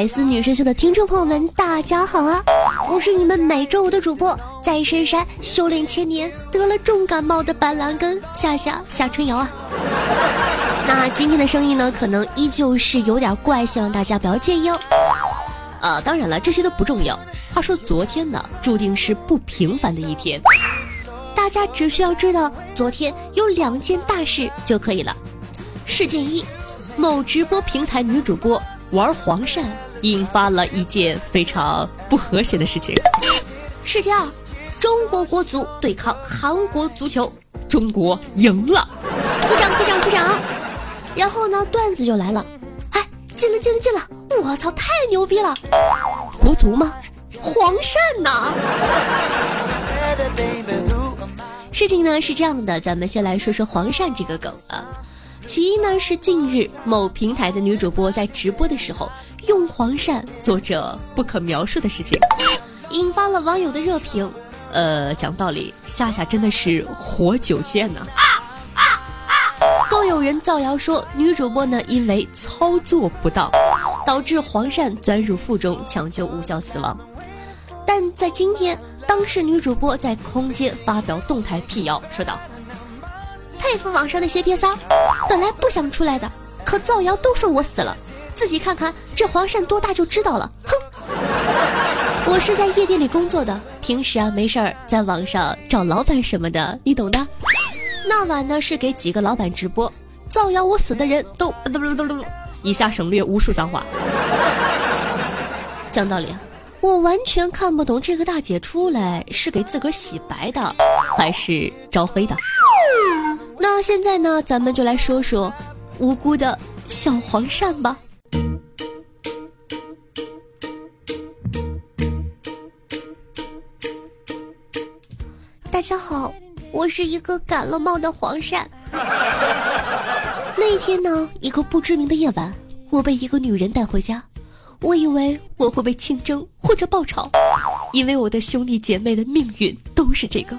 百思女神秀的听众朋友们，大家好啊！我是你们每周五的主播，在深山修炼千年，得了重感冒的板蓝根夏夏夏春瑶啊。那今天的声音呢，可能依旧是有点怪，希望大家不要介意哦。啊，当然了，这些都不重要。话说昨天呢，注定是不平凡的一天。大家只需要知道昨天有两件大事就可以了。事件一，某直播平台女主播玩黄鳝，引发了一件非常不和谐的事情。事件二，中国国足对抗韩国足球，中国赢了，鼓掌鼓掌鼓掌。然后呢，段子就来了，哎，进了进了进了，我操，太牛逼了！国足吗？黄鳝呐！事情呢是这样的，咱们先来说说黄鳝这个梗啊。其一呢是近日某平台的女主播在直播的时候用黄鳝做着不可描述的事情，引发了网友的热评。呃，讲道理，夏夏真的是活久见呐。更有人造谣说女主播呢因为操作不当，导致黄鳝钻入腹中，抢救无效死亡。但在今天。当事女主播在空间发表动态辟谣，说道：“佩服网上那些瘪三，本来不想出来的，可造谣都说我死了，自己看看这黄鳝多大就知道了。”哼，我是在夜店里工作的，平时啊没事儿在网上找老板什么的，你懂的。那晚呢是给几个老板直播，造谣我死的人都嘟嘟嘟嘟，以下省略无数脏话。讲道理。我完全看不懂这个大姐出来是给自个儿洗白的，还是招黑的。那现在呢，咱们就来说说无辜的小黄鳝吧。大家好，我是一个感了冒的黄鳝。那一天呢，一个不知名的夜晚，我被一个女人带回家。我以为我会被清蒸或者爆炒，因为我的兄弟姐妹的命运都是这个。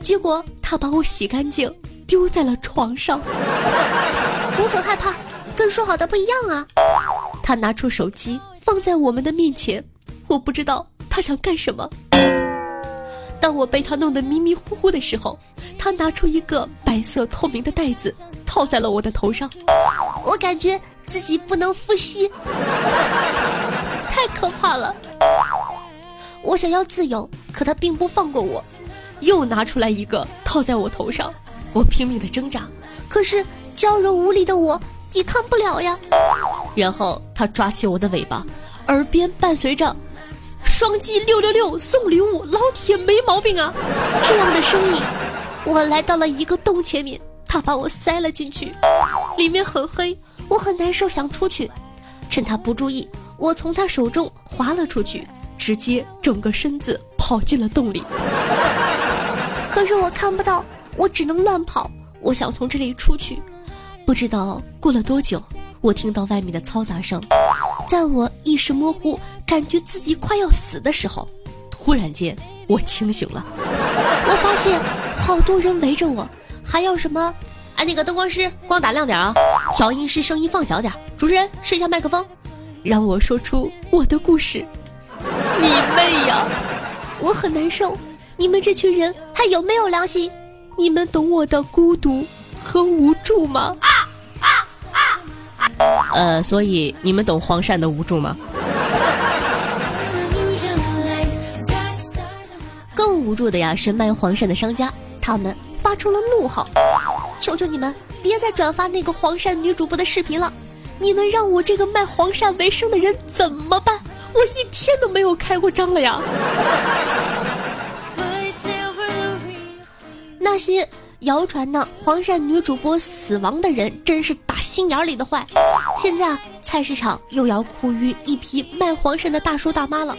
结果他把我洗干净，丢在了床上。我很害怕，跟说好的不一样啊。他拿出手机放在我们的面前，我不知道他想干什么。当我被他弄得迷迷糊糊的时候，他拿出一个白色透明的袋子套在了我的头上。我感觉自己不能呼吸，太可怕了。我想要自由，可他并不放过我，又拿出来一个套在我头上。我拼命的挣扎，可是娇柔无力的我抵抗不了呀。然后他抓起我的尾巴，耳边伴随着“双击六六六送礼物，老铁没毛病啊”这样的声音。我来到了一个洞前面。他把我塞了进去，里面很黑，我很难受，想出去。趁他不注意，我从他手中滑了出去，直接整个身子跑进了洞里。可是我看不到，我只能乱跑。我想从这里出去，不知道过了多久，我听到外面的嘈杂声。在我意识模糊，感觉自己快要死的时候，突然间我清醒了。我发现好多人围着我。还要什么？哎，那个灯光师，光打亮点啊！调音师，声音放小点。主持人，试一下麦克风，让我说出我的故事。你妹呀！我很难受。你们这群人还有没有良心？你们懂我的孤独和无助吗？呃，所以你们懂黄鳝的无助吗？更无助的呀，是卖黄鳝的商家，他们。发出了怒号，求求你们别再转发那个黄鳝女主播的视频了！你们让我这个卖黄鳝为生的人怎么办？我一天都没有开过张了呀！那些谣传呢黄鳝女主播死亡的人，真是打心眼儿里的坏。现在啊，菜市场又要苦于一批卖黄鳝的大叔大妈了。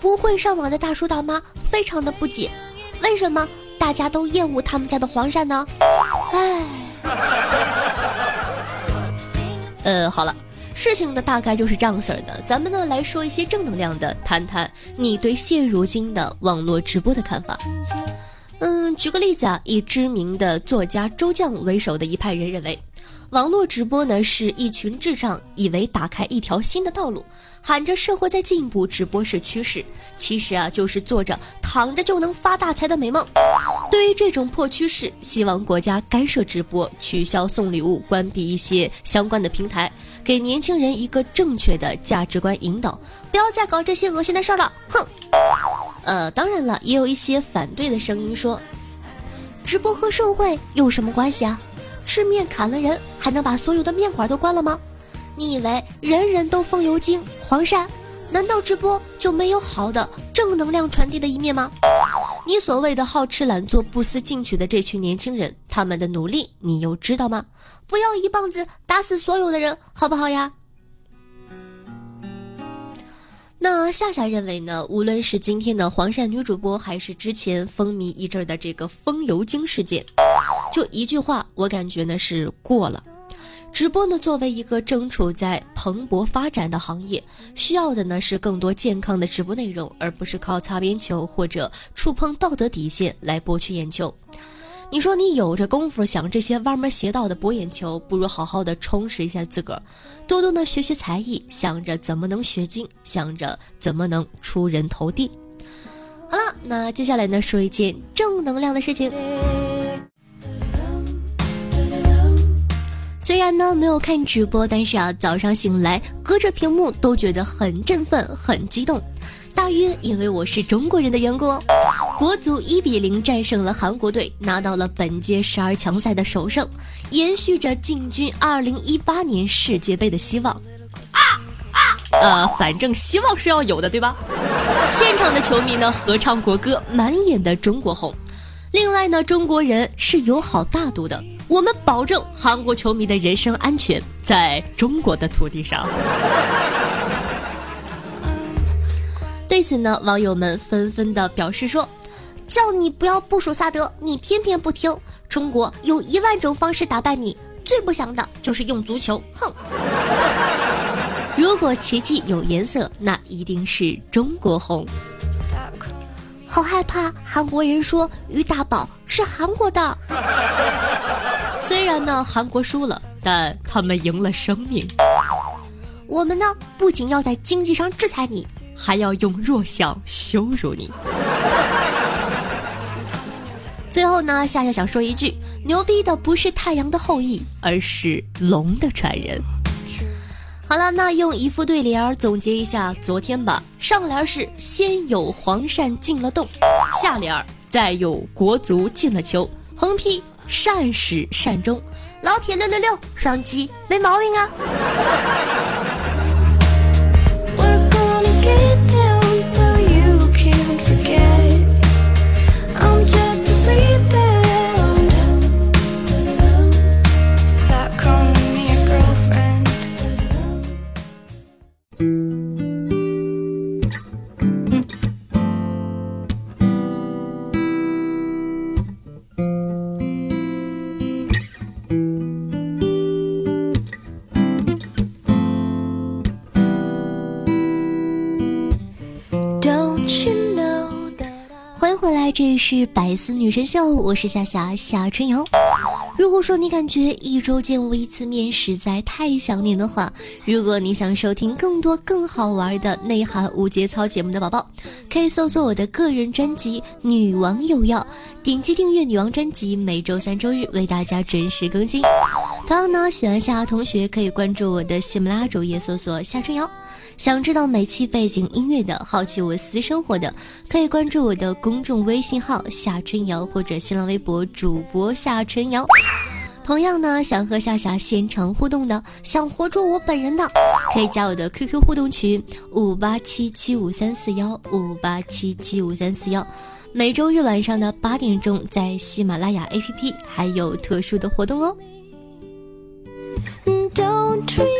不会上网的大叔大妈非常的不解，为什么大家都厌恶他们家的黄鳝呢？唉，呃，好了，事情呢大概就是这样式儿的。咱们呢来说一些正能量的，谈谈你对现如今的网络直播的看法。举个例子啊，以知名的作家周绛为首的一派人认为。网络直播呢，是一群智障以为打开一条新的道路，喊着社会在进步，直播是趋势。其实啊，就是做着躺着就能发大财的美梦。对于这种破趋势，希望国家干涉直播，取消送礼物，关闭一些相关的平台，给年轻人一个正确的价值观引导，不要再搞这些恶心的事儿了。哼。呃，当然了，也有一些反对的声音说，直播和社会有什么关系啊？吃面砍了人，还能把所有的面馆都关了吗？你以为人人都风油精黄鳝？难道直播就没有好的正能量传递的一面吗？你所谓的好吃懒做、不思进取的这群年轻人，他们的努力你又知道吗？不要一棒子打死所有的人，好不好呀？那夏夏认为呢？无论是今天的黄鳝女主播，还是之前风靡一阵的这个风油精事件。就一句话，我感觉呢是过了。直播呢作为一个正处在蓬勃发展的行业，需要的呢是更多健康的直播内容，而不是靠擦边球或者触碰道德底线来博取眼球。你说你有这功夫想这些歪门邪道的博眼球，不如好好的充实一下自个儿，多多的学学才艺，想着怎么能学精，想着怎么能出人头地。好了，那接下来呢说一件正能量的事情。虽然呢没有看直播，但是啊早上醒来隔着屏幕都觉得很振奋、很激动。大约因为我是中国人的缘故，国足一比零战胜了韩国队，拿到了本届十二强赛的首胜，延续着进军二零一八年世界杯的希望。啊啊！呃，反正希望是要有的，对吧？现场的球迷呢合唱国歌，满眼的中国红。另外呢，中国人是友好大度的。我们保证韩国球迷的人身安全，在中国的土地上。对此呢，网友们纷纷的表示说：“叫你不要部署萨德，你偏偏不听。中国有一万种方式打败你，最不祥的就是用足球。”哼！如果奇迹有颜色，那一定是中国红。好害怕韩国人说于大宝是韩国的。虽然呢，韩国输了，但他们赢了生命。我们呢，不仅要在经济上制裁你，还要用弱小羞辱你。最后呢，夏夏想说一句：牛逼的不是太阳的后裔，而是龙的传人。好了，那用一副对联总结一下昨天吧。上联是先有黄鳝进了洞，下联再有国足进了球，横批。善始善终，老铁六六六，双击没毛病啊。是百思女神秀，我是夏夏夏春瑶。如果说你感觉一周见我一次面实在太想念的话，如果你想收听更多更好玩的内涵无节操节目的宝宝，可以搜索我的个人专辑《女王有药》，点击订阅女王专辑，每周三周日为大家准时更新。同样呢，喜欢夏夏同学可以关注我的喜马拉雅主页，搜索夏春瑶。想知道每期背景音乐的，好奇我私生活的，可以关注我的公众微信号夏春瑶或者新浪微博主播夏春瑶。同样呢，想和夏夏现场互动的，想活捉我本人的，可以加我的 QQ 互动群五八七七五三四幺五八七七五三四幺。每周日晚上的八点钟，在喜马拉雅 APP 还有特殊的活动哦。tree.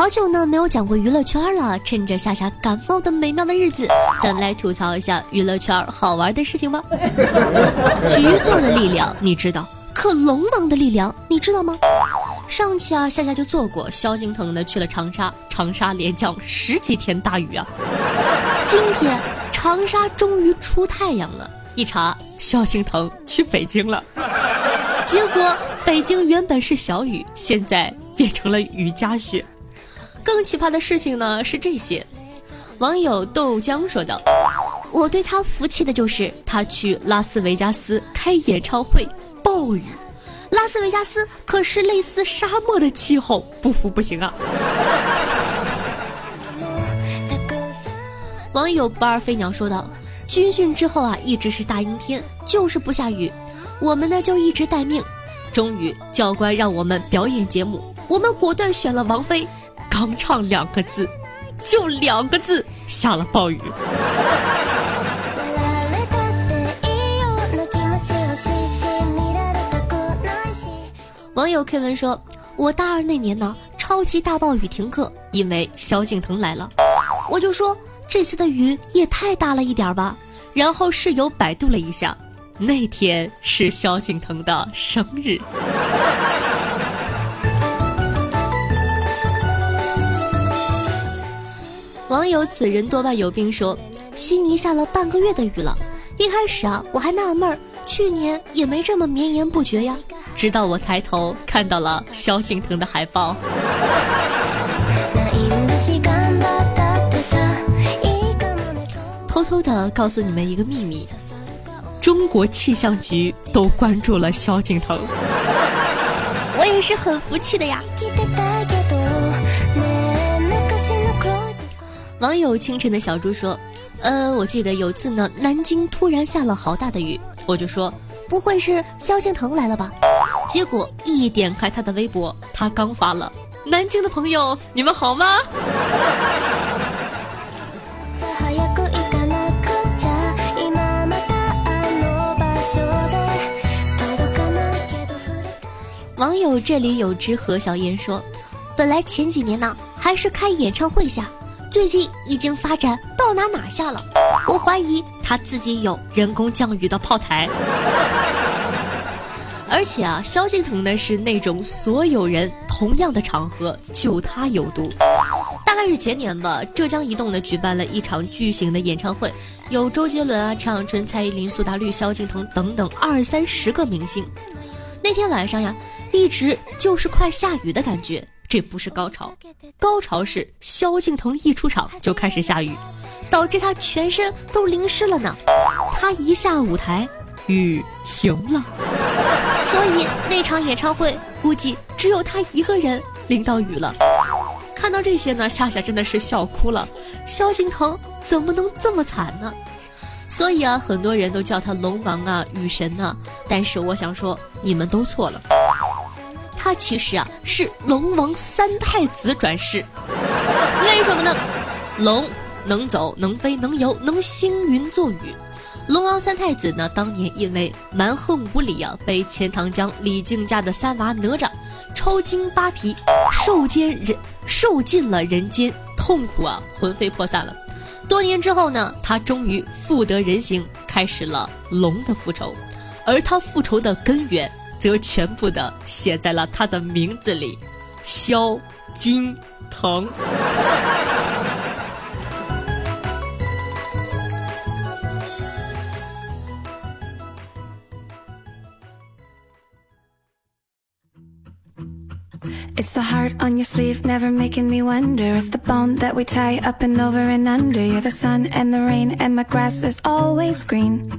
好久呢没有讲过娱乐圈了，趁着夏夏感冒的美妙的日子，咱们来吐槽一下娱乐圈好玩的事情吧。局座的力量你知道，可龙王的力量你知道吗？上期啊，夏夏就做过，萧敬腾呢去了长沙，长沙连降十几天大雨啊。今天长沙终于出太阳了，一查萧敬腾去北京了，结果北京原本是小雨，现在变成了雨夹雪。更奇葩的事情呢是这些，网友豆浆说道：“我对他服气的就是他去拉斯维加斯开演唱会，暴雨。拉斯维加斯可是类似沙漠的气候，不服不行啊！”网友不二飞鸟说道：“军训之后啊，一直是大阴天，就是不下雨，我们呢就一直待命。终于教官让我们表演节目，我们果断选了王菲。”刚唱两个字，就两个字，下了暴雨。网友 K 文说：“我大二那年呢，超级大暴雨停课，因为萧敬腾来了。我就说这次的雨也太大了一点吧。然后室友百度了一下，那天是萧敬腾的生日。”网友此人多半有病说，悉尼下了半个月的雨了。一开始啊，我还纳闷儿，去年也没这么绵延不绝呀。直到我抬头看到了萧敬腾的海报。偷偷的告诉你们一个秘密，中国气象局都关注了萧敬腾。我也是很服气的呀。网友清晨的小猪说：“呃，我记得有次呢，南京突然下了好大的雨，我就说不会是萧敬腾来了吧？结果一点开他的微博，他刚发了南京的朋友，你们好吗？”网友这里有只何小燕说：“本来前几年呢，还是开演唱会下。”最近已经发展到哪哪下了？我怀疑他自己有人工降雨的炮台。而且啊，萧敬腾呢是那种所有人同样的场合就他有毒。大概是前年吧，浙江移动呢举办了一场巨型的演唱会，有周杰伦啊、陈小春、蔡依林、苏打绿、萧敬腾等等二三十个明星。那天晚上呀，一直就是快下雨的感觉。这不是高潮，高潮是萧敬腾一出场就开始下雨，导致他全身都淋湿了呢。他一下舞台，雨停了，所以那场演唱会估计只有他一个人淋到雨了。看到这些呢，夏夏真的是笑哭了。萧敬腾怎么能这么惨呢？所以啊，很多人都叫他龙王啊、雨神呢。但是我想说，你们都错了。他其实啊是龙王三太子转世，为什么呢？龙能走能飞能游能星云作雨，龙王三太子呢当年因为蛮横无理啊，被钱塘江李靖家的三娃哪吒抽筋扒皮，受奸人受尽了人间痛苦啊，魂飞魄散了。多年之后呢，他终于复得人形，开始了龙的复仇，而他复仇的根源。则全部的写在了他的名字里，萧金腾。It's the heart on your sleeve, never making me wonder. It's the bone that we tie up and over and under. You're the sun and the rain, and my grass is always green.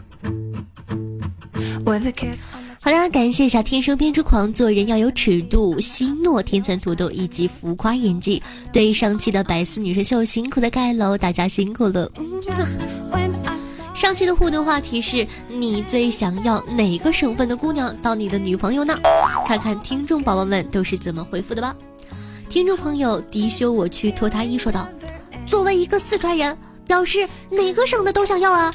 With a kiss. 好啦，感谢一下天生编织狂，做人要有尺度，希诺天蚕土豆以及浮夸演技。对上期的百思女神秀辛苦的盖楼，大家辛苦了。上期的互动话题是你最想要哪个省份的姑娘当你的女朋友呢？看看听众宝宝们都是怎么回复的吧。听众朋友迪修我去脱他衣说道：“作为一个四川人。”表示哪个省的都想要啊！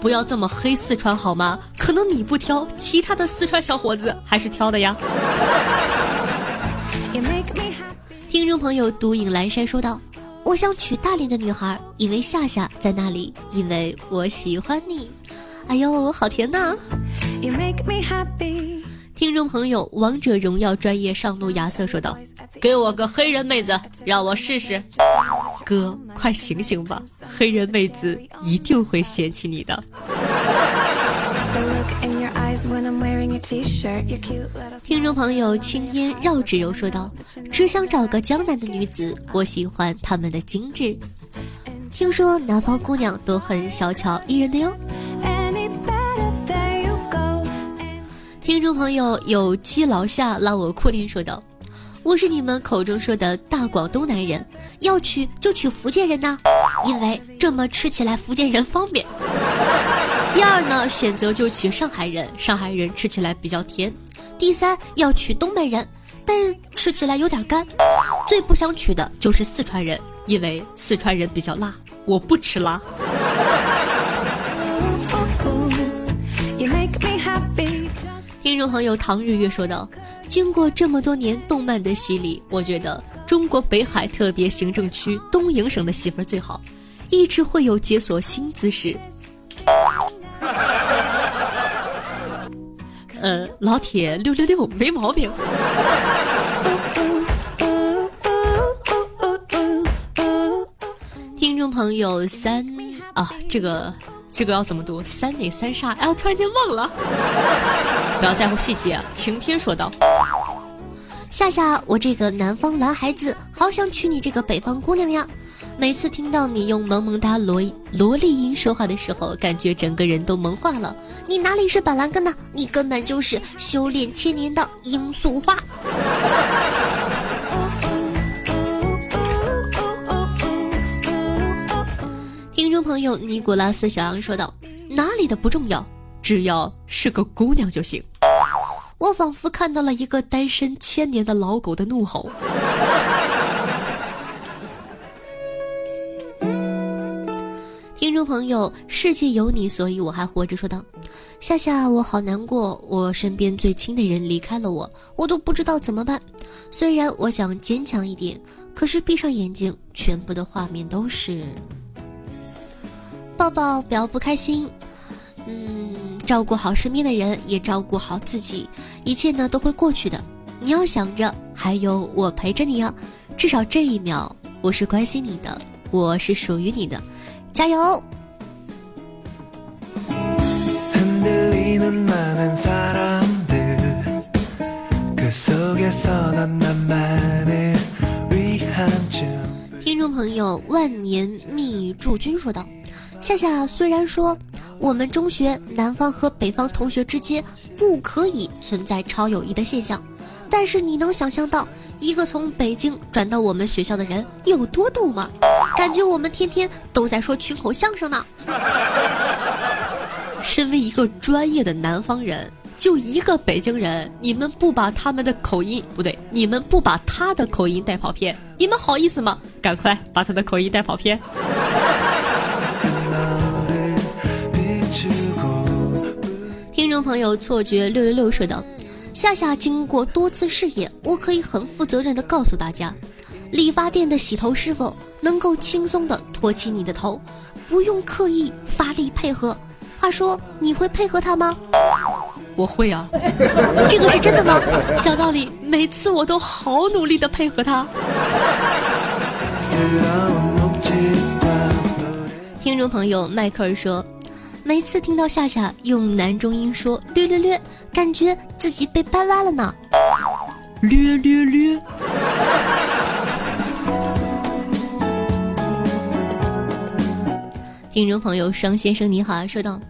不要这么黑四川好吗？可能你不挑，其他的四川小伙子还是挑的呀。听众朋友独影阑珊说道：“我想娶大连的女孩，因为夏夏在那里，因为我喜欢你。”哎呦，好甜呐！听众朋友，王者荣耀专业上路亚瑟说道：“给我个黑人妹子，让我试试。”哥，快醒醒吧，黑人妹子一定会嫌弃你的。听众朋友，青烟绕指柔说道：“只想找个江南的女子，我喜欢她们的精致。听说南方姑娘都很小巧依人的哟。”听众朋友，有基劳下拉我裤链说道：“我是你们口中说的大广东男人，要娶就娶福建人呐，因为这么吃起来福建人方便。”第二呢，选择就娶上海人，上海人吃起来比较甜。第三要娶东北人，但吃起来有点干。最不想娶的就是四川人，因为四川人比较辣，我不吃辣。听众朋友唐日月说道：“经过这么多年动漫的洗礼，我觉得中国北海特别行政区东营省的媳妇儿最好，一直会有解锁新姿势。”呃，老铁六六六没毛病。听众朋友三啊，这个这个要怎么读？三哪三煞？哎，我突然间忘了。不要在乎细节。晴天说道：“夏夏，我这个南方男孩子，好想娶你这个北方姑娘呀。”每次听到你用萌萌哒萝萝莉音说话的时候，感觉整个人都萌化了。你哪里是板蓝根呢？你根本就是修炼千年的罂粟花。听众朋友尼古拉斯小杨说道：“哪里的不重要，只要是个姑娘就行。”我仿佛看到了一个单身千年的老狗的怒吼。听众朋友，世界有你，所以我还活着。说道：“夏夏，我好难过，我身边最亲的人离开了我，我都不知道怎么办。虽然我想坚强一点，可是闭上眼睛，全部的画面都是抱抱，不要不开心。嗯，照顾好身边的人，也照顾好自己，一切呢都会过去的。你要想着，还有我陪着你啊，至少这一秒，我是关心你的，我是属于你的。”加油！听众朋友，万年密驻军说道：“夏夏，虽然说我们中学南方和北方同学之间不可以存在超友谊的现象，但是你能想象到一个从北京转到我们学校的人有多逗吗？”感觉我们天天都在说群口相声呢。身为一个专业的南方人，就一个北京人，你们不把他们的口音不对，你们不把他的口音带跑偏，你们好意思吗？赶快把他的口音带跑偏。众朋友，错觉六六六说道：夏夏经过多次试验，我可以很负责任的告诉大家。理发店的洗头师傅能够轻松的托起你的头，不用刻意发力配合。话说，你会配合他吗？我会啊，这个是真的吗？讲道理，每次我都好努力的配合他。听众朋友迈克尔说，每次听到夏夏用男中音说“略略略”，感觉自己被掰弯了呢。略略略。听众朋友双先生你好，说道：“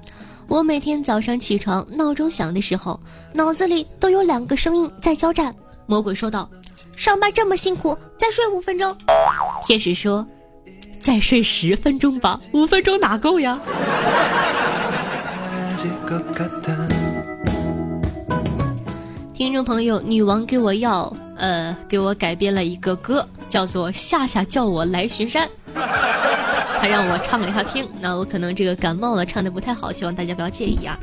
我每天早上起床，闹钟响的时候，脑子里都有两个声音在交战。”魔鬼说道：“上班这么辛苦，再睡五分钟。”天使说：“再睡十分钟吧，五分钟哪够呀？”听众朋友，女王给我要，呃，给我改编了一个歌，叫做《夏夏叫我来巡山》。他让我唱给他听，那我可能这个感冒了，唱的不太好，希望大家不要介意啊。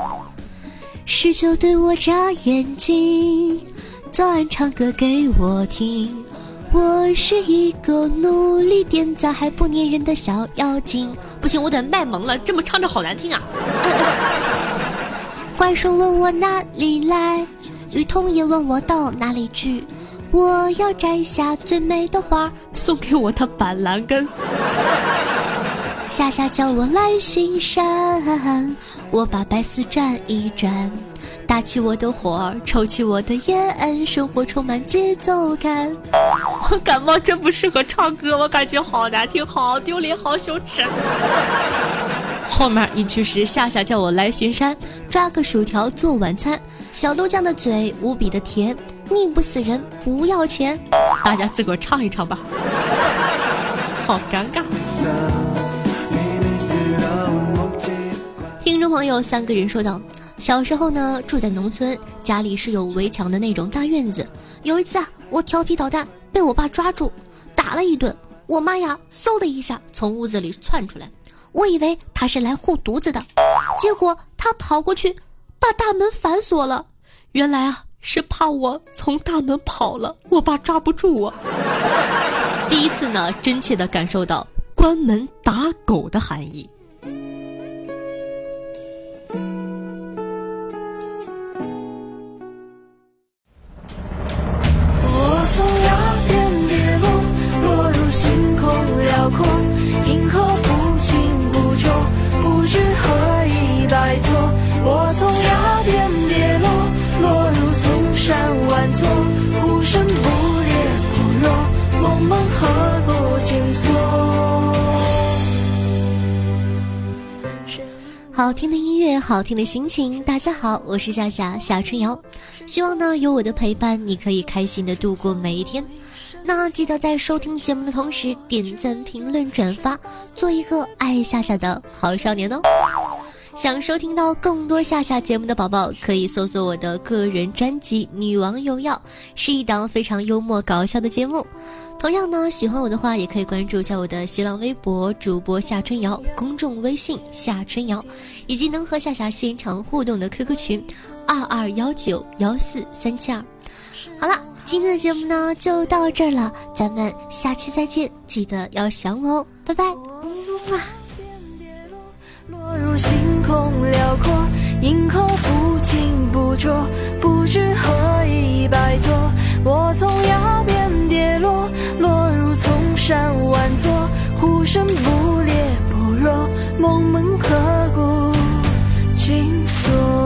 是就对我眨眼睛，早安唱歌给我听，我是一个努力点赞还不粘人的小妖精。不行，我得卖萌了，这么唱着好难听啊！怪兽问我哪里来，雨桐也问我到哪里去。我要摘下最美的花，送给我的板蓝根。夏夏叫我来巡山，我把白丝转一转，打起我的火，抽起我的烟，生活充满节奏感。我感冒真不适合唱歌，我感觉好难听，好丢脸，好羞耻。后面一句是夏夏叫我来巡山，抓个薯条做晚餐，小豆酱的嘴无比的甜。腻不死人，不要钱，大家自个儿唱一唱吧。好尴尬。听众朋友，三个人说道：小时候呢，住在农村，家里是有围墙的那种大院子。有一次啊，我调皮捣蛋，被我爸抓住，打了一顿。我妈呀，嗖的一下从屋子里窜出来，我以为她是来护犊子的，结果她跑过去，把大门反锁了。原来啊。是怕我从大门跑了，我爸抓不住我。第一次呢，真切的感受到关门打狗的含义。辽阔，银河不清不浊，不知何以摆脱。我从崖边跌落。落入丛山万座，呼声不烈不弱，梦梦何故紧锁？好听的音乐，好听的心情。大家好，我是夏夏夏春瑶，希望呢有我的陪伴，你可以开心的度过每一天。那记得在收听节目的同时，点赞、评论、转发，做一个爱夏夏的好少年哦。想收听到更多夏夏节目的宝宝，可以搜索我的个人专辑《女王有药》，是一档非常幽默搞笑的节目。同样呢，喜欢我的话，也可以关注一下我的新浪微博主播夏春瑶，公众微信夏春瑶，以及能和夏夏现场互动的 QQ 群二二幺九幺四三七二。好了，今天的节目呢就到这儿了，咱们下期再见，记得要想我哦，拜拜。嗯。啊。落入星空辽阔，银河不清不浊，不知何以摆脱。我从崖边跌落，落入丛山万座，呼声不烈不弱，梦门何故紧锁？